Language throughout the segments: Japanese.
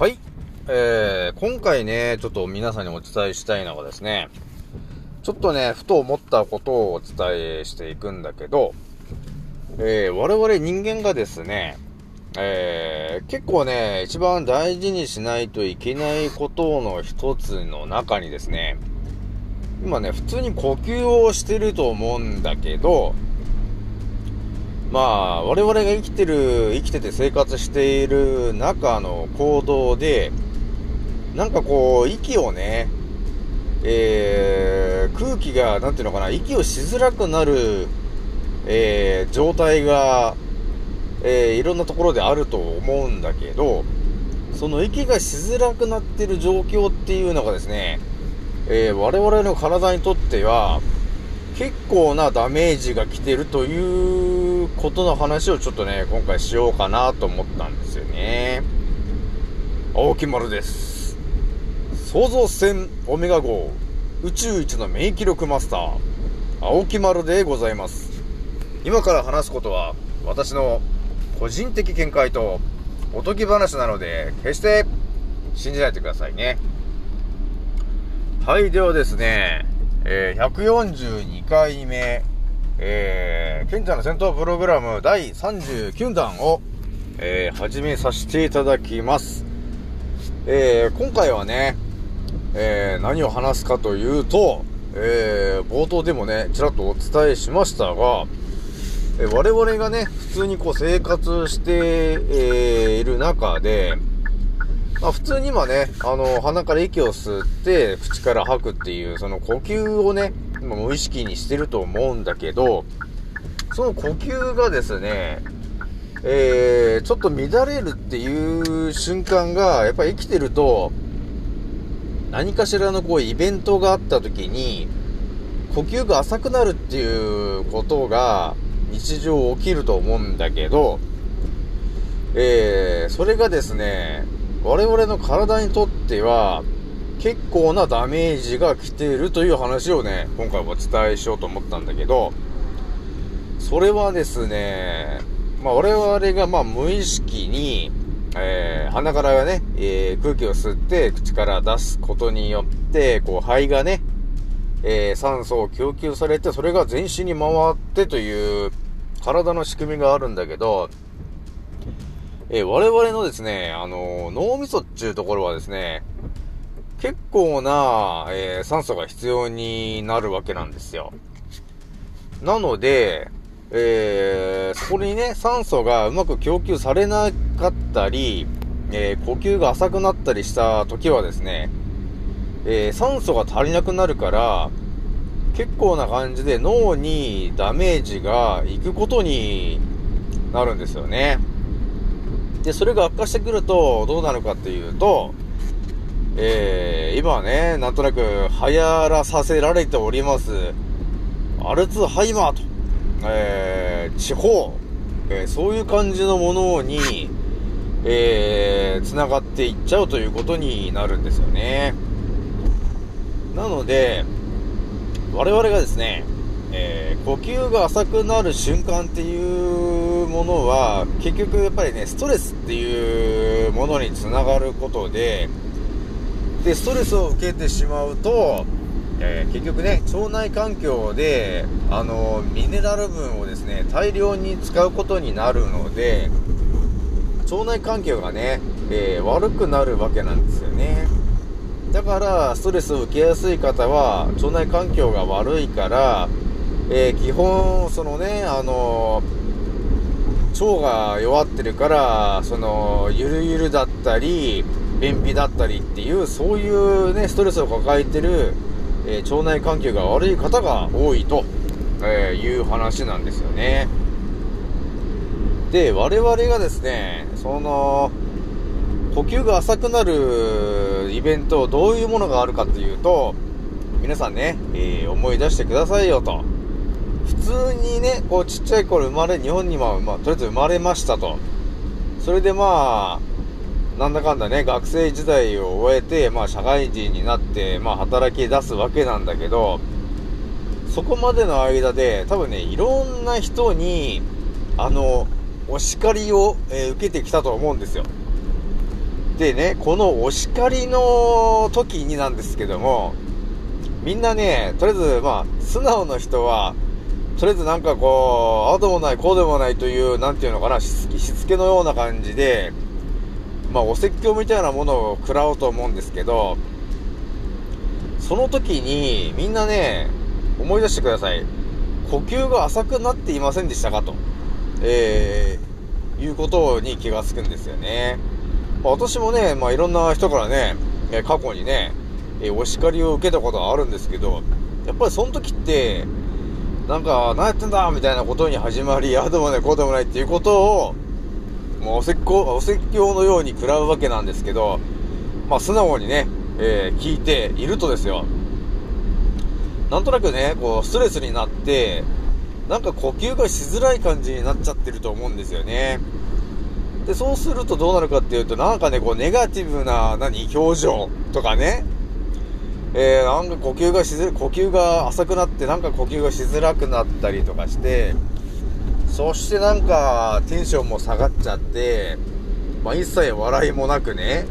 はい。えー、今回ね、ちょっと皆さんにお伝えしたいのがですね、ちょっとね、ふと思ったことをお伝えしていくんだけど、えー、我々人間がですね、えー、結構ね、一番大事にしないといけないことの一つの中にですね、今ね、普通に呼吸をしてると思うんだけど、まあ、我々が生きてる、生きてて生活している中の行動で、なんかこう、息をね、えー、空気が、なんていうのかな、息をしづらくなる、えー、状態が、えー、いろんなところであると思うんだけど、その息がしづらくなってる状況っていうのがですね、えー、我々の体にとっては、結構なダメージが来てるということの話をちょっとね、今回しようかなと思ったんですよね。青木丸です。創造船オメガ号宇宙一の免疫力マスター、青木丸でございます。今から話すことは、私の個人的見解とおとぎ話なので、決して信じないでくださいね。はい、ではですね、えー、142回目、えー、賢者の戦闘プログラム第39弾を、えー、始めさせていただきます。えー、今回はね、えー、何を話すかというと、えー、冒頭でもね、ちらっとお伝えしましたが、えー、我々がね、普通にこう生活して、えー、いる中で、まあ、普通に今ね、あの、鼻から息を吸って、口から吐くっていう、その呼吸をね、無意識にしてると思うんだけど、その呼吸がですね、えー、ちょっと乱れるっていう瞬間が、やっぱり生きてると、何かしらのこうイベントがあった時に、呼吸が浅くなるっていうことが日常起きると思うんだけど、えー、それがですね、我々の体にとっては、結構なダメージが来ているという話をね、今回お伝えしようと思ったんだけど、それはですね、まあ我々がまあ無意識に、えー、鼻からね、えー、空気を吸って口から出すことによって、こう肺がね、えー、酸素を供給されて、それが全身に回ってという体の仕組みがあるんだけど、え、我々のですね、あの、脳みそっていうところはですね、結構な、えー、酸素が必要になるわけなんですよ。なので、えー、そこにね、酸素がうまく供給されなかったり、えー、呼吸が浅くなったりした時はですね、えー、酸素が足りなくなるから、結構な感じで脳にダメージがいくことになるんですよね。で、それが悪化してくると、どうなるかっていうと、えー、今はね、なんとなく流行らさせられております、アルツハイマーと、えー、地方、えー、そういう感じのものに、えー、繋がっていっちゃうということになるんですよね。なので、我々がですね、えー、呼吸が浅くなる瞬間っていうものは、結局やっぱりね、ストレスっていうものにつながることで、で、ストレスを受けてしまうと、えー、結局ね、腸内環境で、あの、ミネラル分をですね、大量に使うことになるので、腸内環境がね、えー、悪くなるわけなんですよね。だから、ストレスを受けやすい方は、腸内環境が悪いから、えー、基本、そのね、あの腸が弱ってるから、その、ゆるゆるだったり、便秘だったりっていう、そういうね、ストレスを抱えてる、えー、腸内環境が悪い方が多いと、えー、いう話なんですよね。で、我々がですね、その、呼吸が浅くなるイベント、どういうものがあるかっていうと、皆さんね、えー、思い出してくださいよと。普通にね、こうちっちゃい頃生まれ、日本には、まあ、とりあえず生まれましたと。それでまあ、なんだかんだね、学生時代を終えて、まあ社会人になって、まあ働き出すわけなんだけど、そこまでの間で、多分ね、いろんな人に、あの、お叱りを、えー、受けてきたと思うんですよ。でね、このお叱りの時になんですけども、みんなね、とりあえず、まあ、素直な人は、とりあえずなんかこう、ああでもない、こうでもないという、なんていうのかな、しつけのような感じで、まあ、お説教みたいなものを食らおうと思うんですけど、その時に、みんなね、思い出してください。呼吸が浅くなっていませんでしたかと。えー、いうことに気がつくんですよね。まあ、私もね、まあ、いろんな人からね、過去にね、えお叱りを受けたことはあるんですけど、やっぱりその時って、なんか、何やってんだみたいなことに始まり、ああでもない、こうでもないっていうことを、もうお説教、お説教のように食らうわけなんですけど、まあ素直にね、えー、聞いているとですよ、なんとなくね、こう、ストレスになって、なんか呼吸がしづらい感じになっちゃってると思うんですよね。で、そうするとどうなるかっていうと、なんかね、こう、ネガティブな、何、表情とかね、えー、なんか呼吸がしづ、呼吸が浅くなって、なんか呼吸がしづらくなったりとかして、そしてなんかテンションも下がっちゃって、まあ、一切笑いもなくね、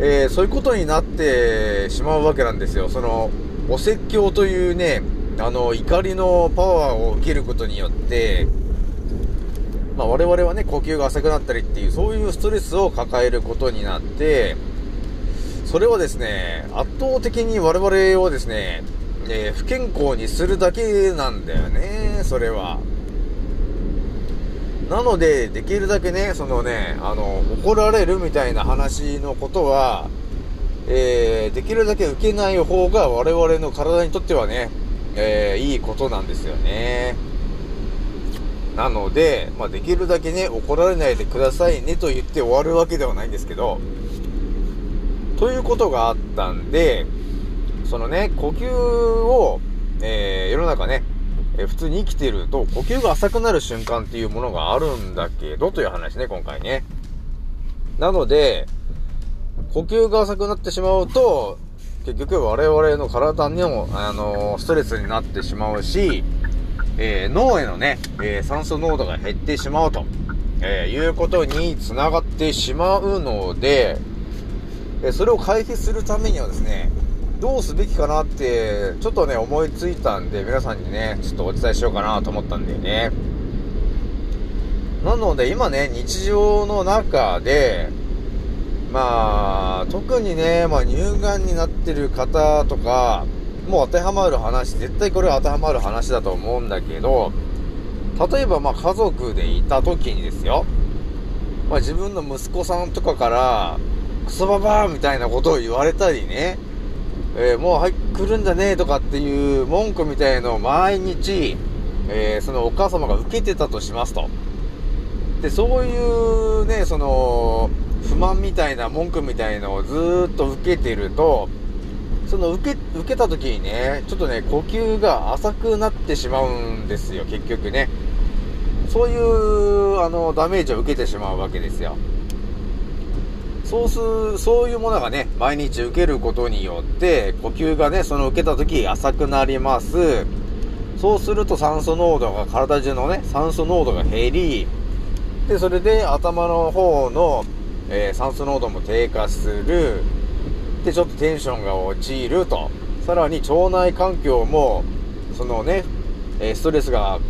えー、そういうことになってしまうわけなんですよ。その、お説教というね、あの、怒りのパワーを受けることによって、まあ、我々はね、呼吸が浅くなったりっていう、そういうストレスを抱えることになって、それはですね、圧倒的に我々をですね、えー、不健康にするだけなんだよね、それは。なので、できるだけね、そのね、あの、怒られるみたいな話のことは、えー、できるだけ受けない方が我々の体にとってはね、えー、いいことなんですよね。なので、まあ、できるだけね、怒られないでくださいねと言って終わるわけではないんですけど、ということがあったんで、そのね、呼吸を、えー、世の中ね、え、普通に生きてると呼吸が浅くなる瞬間っていうものがあるんだけど、という話ね、今回ね。なので、呼吸が浅くなってしまうと、結局我々の体にも、あのー、ストレスになってしまうし、えー、脳へのね、えー、酸素濃度が減ってしまうと、えいうことにつながってしまうので、えそれを回避するためにはですね、どうすべきかなって、ちょっとね、思いついたんで、皆さんにね、ちょっとお伝えしようかなと思ったんだよね。なので、今ね、日常の中で、まあ、特にね、まあ、乳がんになってる方とか、もう当てはまる話、絶対これは当てはまる話だと思うんだけど、例えばまあ家族でいた時にですよ、まあ自分の息子さんとかから、クソババーみたいなことを言われたりね、えー、もうはい、来るんだねとかっていう文句みたいのを毎日、えー、そのお母様が受けてたとしますと。で、そういうね、その、不満みたいな文句みたいのをずっと受けてると、その受け、受けた時にね、ちょっとね、呼吸が浅くなってしまうんですよ、結局ね。そういう、あの、ダメージを受けてしまうわけですよ。そうす、そういうものがね、毎日受けることによって、呼吸がね、その受けた時浅くなります。そうすると酸素濃度が、体中のね、酸素濃度が減り、で、それで頭の方の、えー、酸素濃度も低下する。で、ちょっとテンションが落ちると。さらに腸内環境も、そのね、えストレスが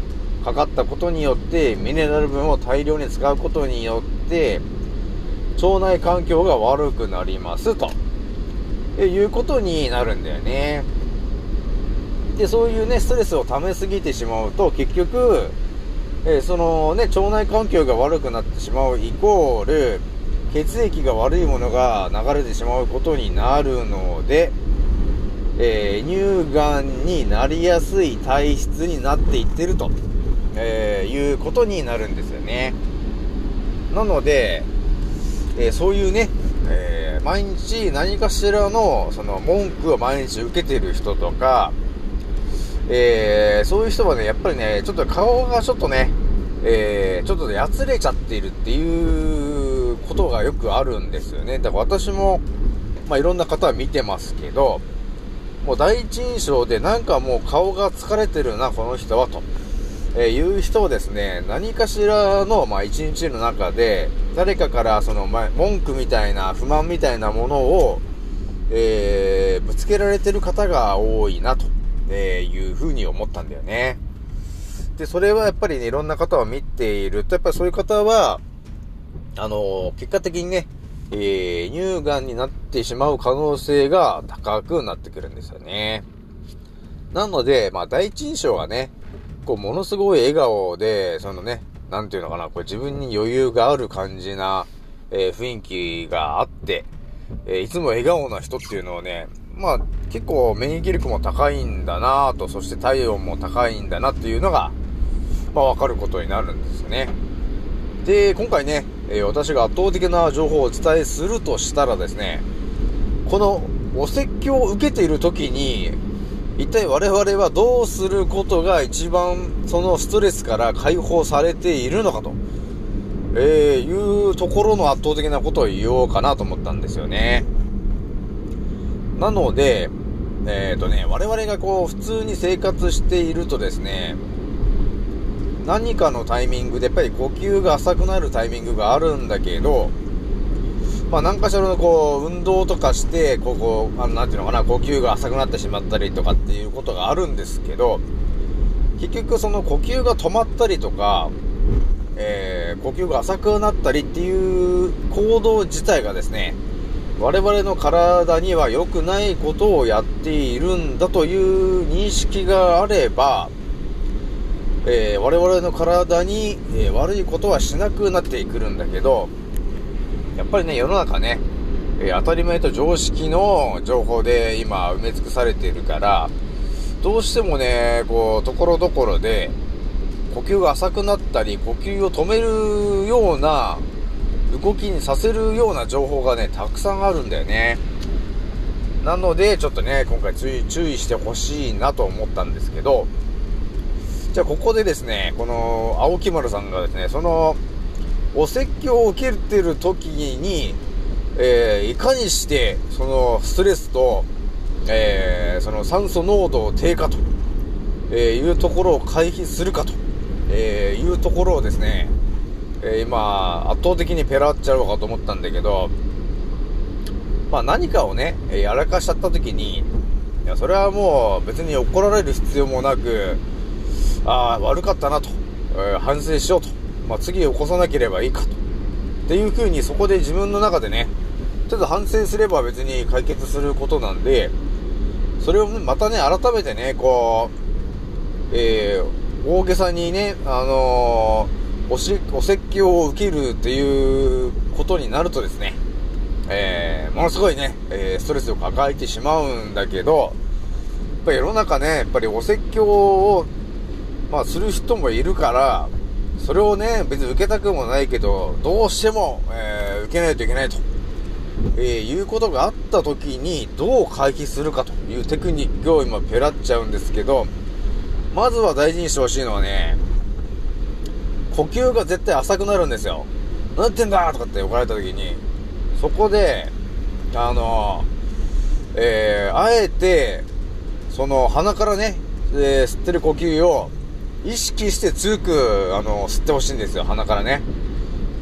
かかったことによって、ミネラル分を大量に使うことによって、腸内環境が悪くなりますと、えいうことになるんだよね。で、そういうね、ストレスを溜めすぎてしまうと、結局、えそのね、腸内環境が悪くなってしまうイコール、血液が悪いものが流れてしまうことになるので、えー、乳がんになりやすい体質になっていってると、えー、いうことになるんですよね。なので、え、そういうね、えー、毎日何かしらの、その、文句を毎日受けてる人とか、えー、そういう人はね、やっぱりね、ちょっと顔がちょっとね、えー、ちょっとやつれちゃっているっていうことがよくあるんですよね。だから私も、まあ、いろんな方は見てますけど、もう第一印象でなんかもう顔が疲れてるな、この人は、とえー、言う人をですね、何かしらの、まあ、一日の中で、誰かからその、ま、文句みたいな、不満みたいなものを、えー、ぶつけられてる方が多いな、と、えいうふうに思ったんだよね。で、それはやっぱりね、いろんな方を見ていると、やっぱりそういう方は、あの結果的にね、えー、乳がんになってしまう可能性が高くなってくるんですよね。なので、まあ、第一印象はね、こう、ものすごい笑顔で、そのね、なんていうのかな、こう自分に余裕がある感じな、えー、雰囲気があって、えー、いつも笑顔な人っていうのをね、まあ、結構免疫力も高いんだなと、そして体温も高いんだなっていうのが、まあ、わかることになるんですよね。で、今回ね、えー、私が圧倒的な情報をお伝えするとしたらですね、このお説教を受けている時に、一体我々はどうすることが一番そのストレスから解放されているのかと、えー、いうところの圧倒的なことを言おうかなと思ったんですよね。なので、えっ、ー、とね、我々がこう普通に生活しているとですね、何かのタイミングでやっぱり呼吸が浅くなるタイミングがあるんだけど、まあ、何かしらのこう、運動とかして、ここ、あの、なんていうのかな、呼吸が浅くなってしまったりとかっていうことがあるんですけど、結局その呼吸が止まったりとか、えー、呼吸が浅くなったりっていう行動自体がですね、我々の体には良くないことをやっているんだという認識があれば、えー、我々の体に、えー、悪いことはしなくなってくるんだけど、やっぱりね、世の中ね、え、当たり前と常識の情報で今埋め尽くされているから、どうしてもね、こう、ところどころで、呼吸が浅くなったり、呼吸を止めるような、動きにさせるような情報がね、たくさんあるんだよね。なので、ちょっとね、今回注意、注意してほしいなと思ったんですけど、じゃあここでですね、この、青木丸さんがですね、その、お説教を受けてる時に、えー、いかにして、そのストレスと、えー、その酸素濃度低下と、え、いうところを回避するかと、えいうところをですね、え今、圧倒的にペラっちゃうかと思ったんだけど、まあ何かをね、やらかしちゃった時に、いや、それはもう別に怒られる必要もなく、ああ、悪かったなと、え反省しようと。まあ、次起こさなければいいかと。っていう風にそこで自分の中でね、ちょっと反省すれば別に解決することなんで、それをまたね、改めてね、こう、えー、大げさにね、あのー、おし、お説教を受けるっていうことになるとですね、えー、ものすごいね、え、ストレスを抱えてしまうんだけど、やっぱり世の中ね、やっぱりお説教を、まあ、する人もいるから、それをね、別に受けたくもないけど、どうしても、えー、受けないといけないと、えー、いうことがあった時に、どう回避するかというテクニックを今ペラっちゃうんですけど、まずは大事にしてほしいのはね、呼吸が絶対浅くなるんですよ。何やってんだとかって怒られた時に、そこで、あの、えー、あえて、その鼻からね、えー、吸ってる呼吸を意識して強く、あの、吸ってほしいんですよ、鼻からね。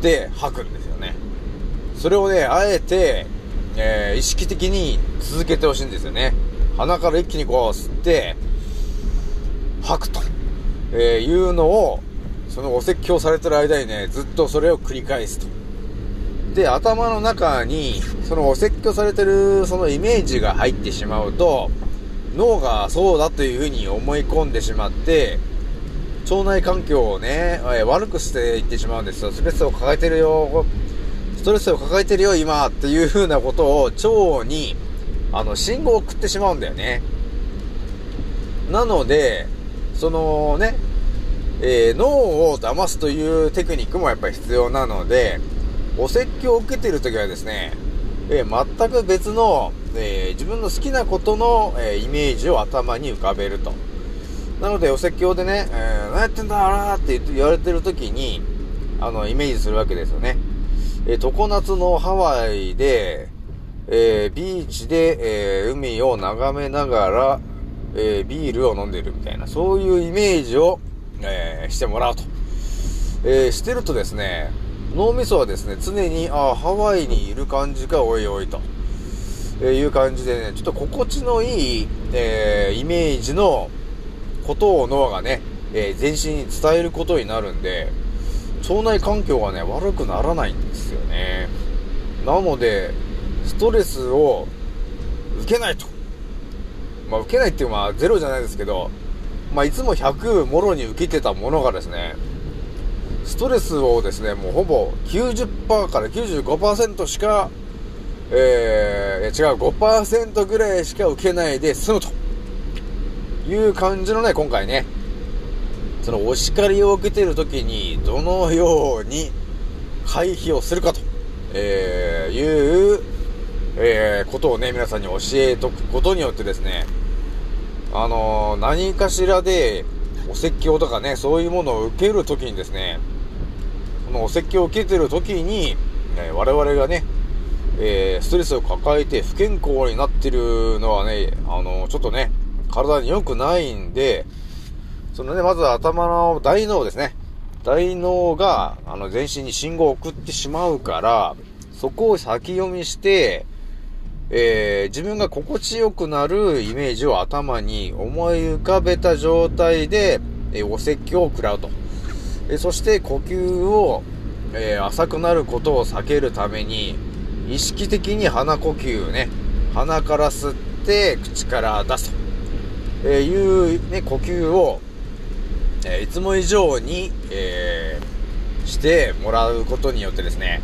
で、吐くんですよね。それをね、あえて、えー、意識的に続けてほしいんですよね。鼻から一気にこう吸って、吐くと、えー、いうのを、そのお説教されてる間にね、ずっとそれを繰り返すと。で、頭の中に、そのお説教されてるそのイメージが入ってしまうと、脳がそうだというふうに思い込んでしまって、腸内環境をね、え、悪くしていってしまうんですよ。ストレスを抱えてるよ、ストレスを抱えてるよ、今っていう風なことを腸に、あの、信号を送ってしまうんだよね。なので、そのね、えー、脳を騙すというテクニックもやっぱり必要なので、お説教を受けてるときはですね、えー、全く別の、えー、自分の好きなことの、えイメージを頭に浮かべると。なので、お説教でね、えー、何やってんだあらって言われてる時に、あの、イメージするわけですよね。えー、常夏のハワイで、えー、ビーチで、えー、海を眺めながら、えー、ビールを飲んでるみたいな、そういうイメージを、えー、してもらうと。えー、してるとですね、脳みそはですね、常に、あハワイにいる感じか、おいおいと。えー、いう感じでね、ちょっと心地のいい、えー、イメージのことを脳がね、えー、全身に伝えることになるんで、腸内環境がね、悪くならないんですよね。なので、ストレスを受けないと。まあ、受けないっていうのはゼロじゃないですけど、まあ、いつも100もろに受けてたものがですね、ストレスをですね、もうほぼ90%から95%しか、えー、違う、5%ぐらいしか受けないで済むという感じのね、今回ね、そのお叱りを受けている時にどのように回避をするかと、えー、いう、えー、ことをね、皆さんに教えとくことによってですね、あのー、何かしらでお説教とかね、そういうものを受けるときにですね、このお説教を受けてるときに、ね、我々がね、えー、ストレスを抱えて不健康になってるのはね、あのー、ちょっとね、体に良くないんで、そのね、まず頭の大脳ですね。大脳が、あの、全身に信号を送ってしまうから、そこを先読みして、えー、自分が心地よくなるイメージを頭に思い浮かべた状態で、えー、お説教を食らうと。えー、そして呼吸を、え浅くなることを避けるために、意識的に鼻呼吸ね、鼻から吸って口から出すと、えいうね、呼吸を、えいつも以上に、えー、してもらうことによってですね、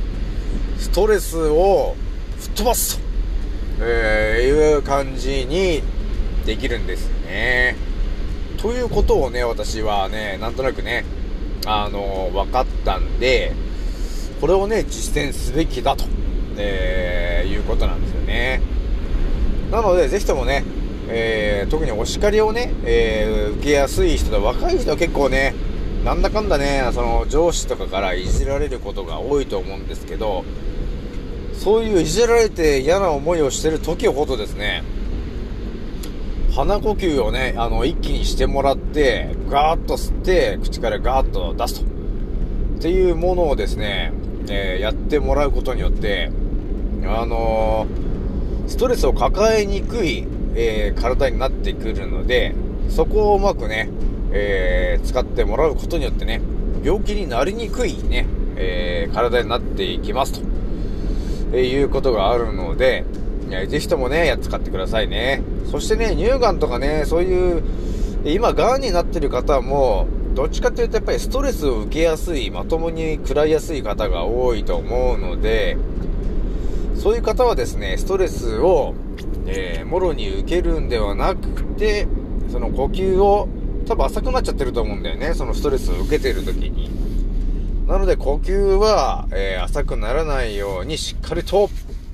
ストレスを吹っ飛ばすと、え、いう感じにできるんですね。ということをね、私はね、なんとなくね、あのー、分かったんで、これをね、実践すべきだと、えー、いうことなんですよね。なので、ぜひともね、えー、特にお叱りをね、えー、受けやすい人で、若い人は結構ね、なんだかんだね、その上司とかからいじられることが多いと思うんですけど、そういういじられて嫌な思いをしてる時ほどですね、鼻呼吸をね、あの、一気にしてもらって、ガーッと吸って、口からガーッと出すと。っていうものをですね、えー、やってもらうことによって、あのー、ストレスを抱えにくいえー、体になってくるので、そこをうまくね、えー、使ってもらうことによってね、病気になりにくいね、えー、体になっていきますと、えいうことがあるので、ぜひともね、やっ使ってくださいね。そしてね、乳がんとかね、そういう、今、癌になってる方も、どっちかっていうとやっぱりストレスを受けやすい、まともに食らいやすい方が多いと思うので、そういう方はですね、ストレスをえー、もろに受けるんではなくて、その呼吸を、多分浅くなっちゃってると思うんだよね。そのストレスを受けてる時に。なので呼吸は、えー、浅くならないようにしっかりと、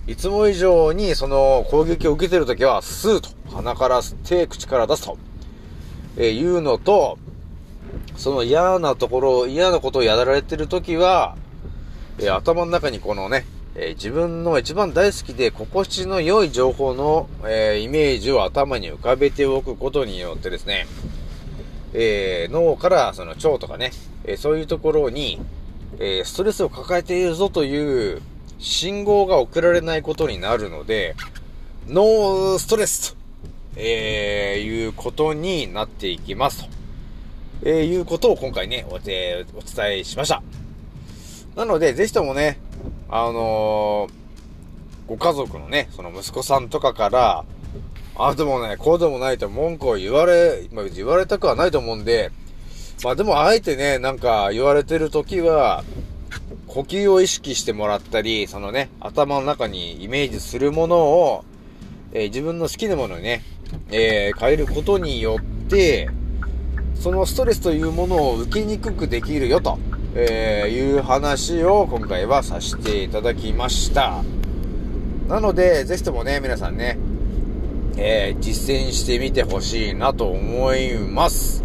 いつも以上にその攻撃を受けてる時は吸うと。鼻から吸って口から出すと。えー、いうのと、その嫌なところ、嫌なことをやられてる時は、えー、頭の中にこのね、えー、自分の一番大好きで心地の良い情報の、えー、イメージを頭に浮かべておくことによってですね、えー、脳からその腸とかね、えそういうところに、えストレスを抱えているぞという信号が送られないことになるので、ノーストレスと、えいうことになっていきますと、えいうことを今回ねお、お伝えしました。なので、ぜひともね、あのー、ご家族のね、その息子さんとかから、あでもね、こうでもないと文句を言われ、まあ、言われたくはないと思うんで、まあでもあえてね、なんか言われてる時は、呼吸を意識してもらったり、そのね、頭の中にイメージするものを、えー、自分の好きなものにね、えー、変えることによって、そのストレスというものを受けにくくできるよと。えー、いう話を今回はさせていただきました。なので、ぜひともね、皆さんね、えー、実践してみてほしいなと思います。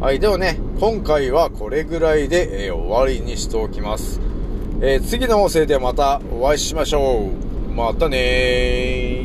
はい、ではね、今回はこれぐらいで、えー、終わりにしておきます。えー、次の音声でまたお会いしましょう。またねー。